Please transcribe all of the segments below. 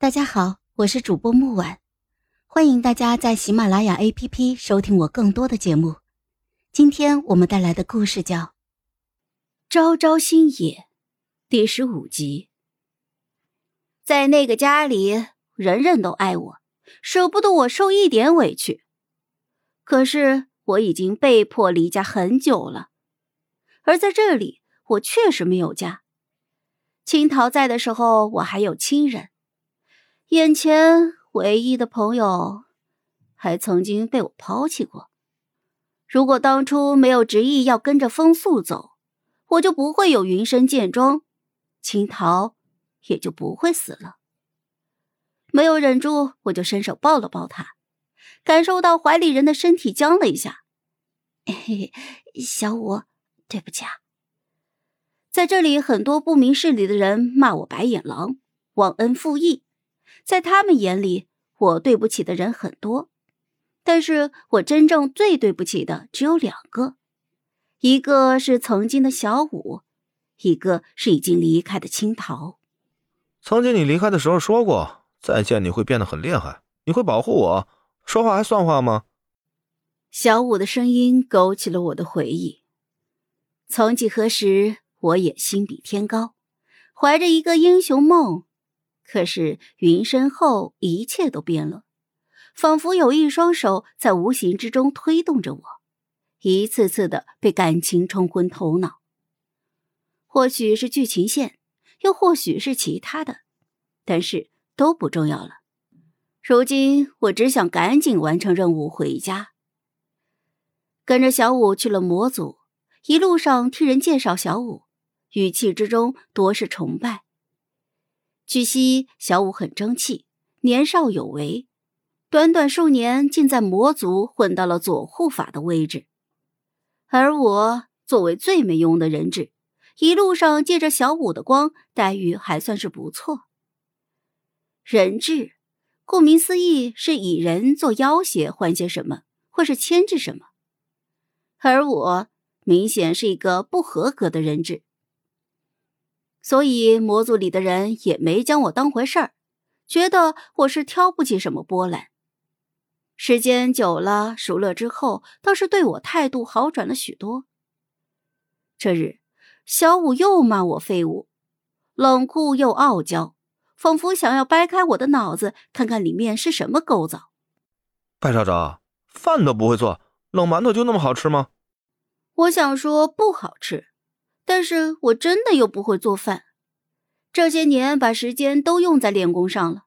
大家好，我是主播木婉，欢迎大家在喜马拉雅 APP 收听我更多的节目。今天我们带来的故事叫《朝朝星野》第十五集。在那个家里，人人都爱我，舍不得我受一点委屈。可是我已经被迫离家很久了，而在这里，我确实没有家。青桃在的时候，我还有亲人。眼前唯一的朋友，还曾经被我抛弃过。如果当初没有执意要跟着风速走，我就不会有云深剑庄，青桃也就不会死了。没有忍住，我就伸手抱了抱他，感受到怀里人的身体僵了一下。嘿嘿，小五，对不起啊。在这里，很多不明事理的人骂我白眼狼，忘恩负义。在他们眼里，我对不起的人很多，但是我真正最对不起的只有两个，一个是曾经的小五，一个是已经离开的青桃。曾经你离开的时候说过，再见你会变得很厉害，你会保护我，说话还算话吗？小五的声音勾起了我的回忆。曾几何时，我也心比天高，怀着一个英雄梦。可是云深后，一切都变了，仿佛有一双手在无形之中推动着我，一次次的被感情冲昏头脑。或许是剧情线，又或许是其他的，但是都不重要了。如今我只想赶紧完成任务回家。跟着小五去了魔族，一路上听人介绍小五，语气之中多是崇拜。据悉，小五很争气，年少有为，短短数年竟在魔族混到了左护法的位置。而我作为最没用的人质，一路上借着小五的光，待遇还算是不错。人质，顾名思义，是以人做要挟换些什么，或是牵制什么。而我明显是一个不合格的人质。所以魔族里的人也没将我当回事儿，觉得我是挑不起什么波澜。时间久了，熟了之后，倒是对我态度好转了许多。这日，小五又骂我废物，冷酷又傲娇，仿佛想要掰开我的脑子，看看里面是什么构造。白少长，饭都不会做，冷馒头就那么好吃吗？我想说不好吃。但是我真的又不会做饭，这些年把时间都用在练功上了。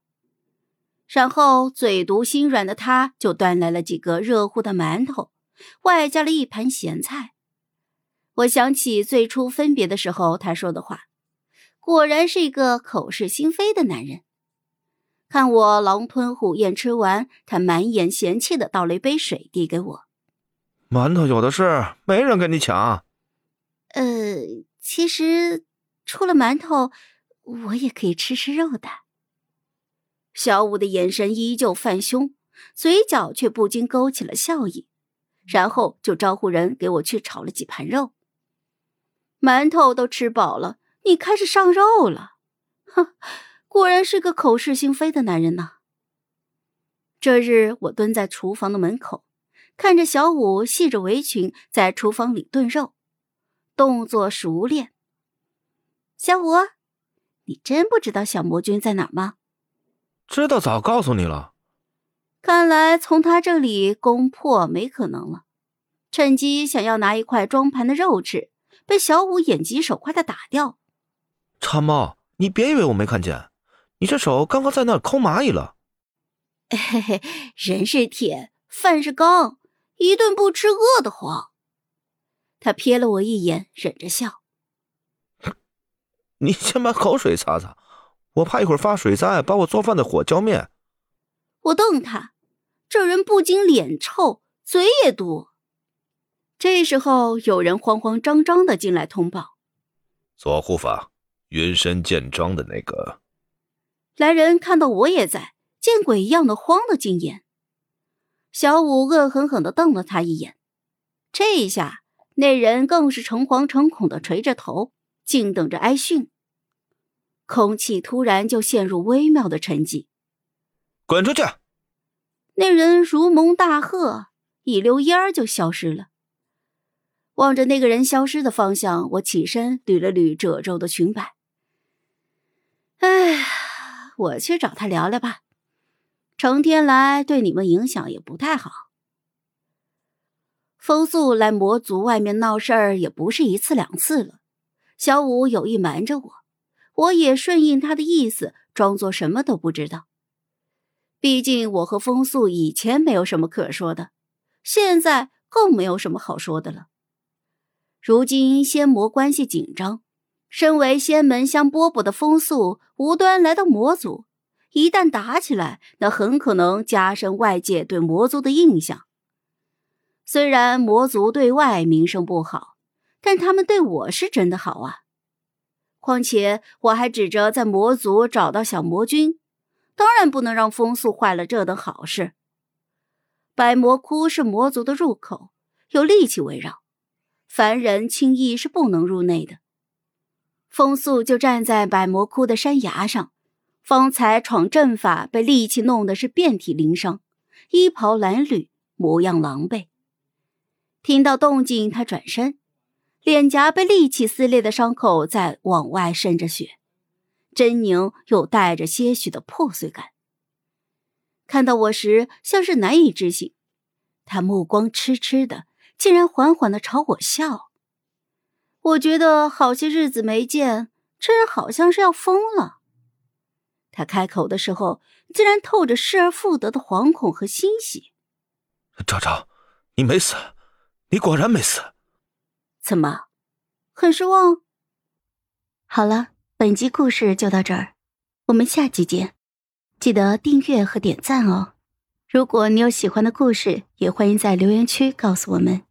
然后嘴毒心软的他，就端来了几个热乎的馒头，外加了一盘咸菜。我想起最初分别的时候他说的话，果然是一个口是心非的男人。看我狼吞虎咽吃完，他满眼嫌弃的倒了一杯水递给我，馒头有的是，没人跟你抢。呃，其实除了馒头，我也可以吃吃肉的。小五的眼神依旧泛凶，嘴角却不禁勾起了笑意，然后就招呼人给我去炒了几盘肉。馒头都吃饱了，你开始上肉了？哼，果然是个口是心非的男人呐。这日我蹲在厨房的门口，看着小五系着围裙在厨房里炖肉。动作熟练，小五，你真不知道小魔君在哪吗？知道早告诉你了。看来从他这里攻破没可能了。趁机想要拿一块装盘的肉吃，被小五眼疾手快的打掉。馋猫，你别以为我没看见，你这手刚刚在那抠蚂蚁了。嘿嘿，人是铁，饭是钢，一顿不吃饿得慌。他瞥了我一眼，忍着笑。你先把口水擦擦，我怕一会儿发水灾，把我做饭的火浇灭。我瞪他，这人不仅脸臭，嘴也毒。这时候，有人慌慌张张的进来通报：左护法云深剑庄的那个。来人看到我也在，见鬼一样的慌了进言。小五恶狠狠的瞪了他一眼，这一下。那人更是诚惶诚恐的垂着头，静等着挨训。空气突然就陷入微妙的沉寂。滚出去！那人如蒙大喝，一溜烟儿就消失了。望着那个人消失的方向，我起身捋了捋褶皱的裙摆。哎，我去找他聊聊吧。成天来对你们影响也不太好。风素来魔族外面闹事儿也不是一次两次了。小五有意瞒着我，我也顺应他的意思，装作什么都不知道。毕竟我和风素以前没有什么可说的，现在更没有什么好说的了。如今仙魔关系紧张，身为仙门香饽饽的风素无端来到魔族，一旦打起来，那很可能加深外界对魔族的印象。虽然魔族对外名声不好，但他们对我是真的好啊。况且我还指着在魔族找到小魔君，当然不能让风素坏了这等好事。百魔窟是魔族的入口，有戾气围绕。凡人轻易是不能入内的。风素就站在百魔窟的山崖上，方才闯阵法被戾气弄得是遍体鳞伤，衣袍褴褛，模样狼狈。听到动静，他转身，脸颊被戾气撕裂的伤口在往外渗着血，狰狞又带着些许的破碎感。看到我时，像是难以置信，他目光痴痴的。竟然缓缓的朝我笑，我觉得好些日子没见，这人好像是要疯了。他开口的时候，竟然透着失而复得的惶恐和欣喜。昭昭，你没死，你果然没死。怎么，很失望？好了，本集故事就到这儿，我们下集见，记得订阅和点赞哦。如果你有喜欢的故事，也欢迎在留言区告诉我们。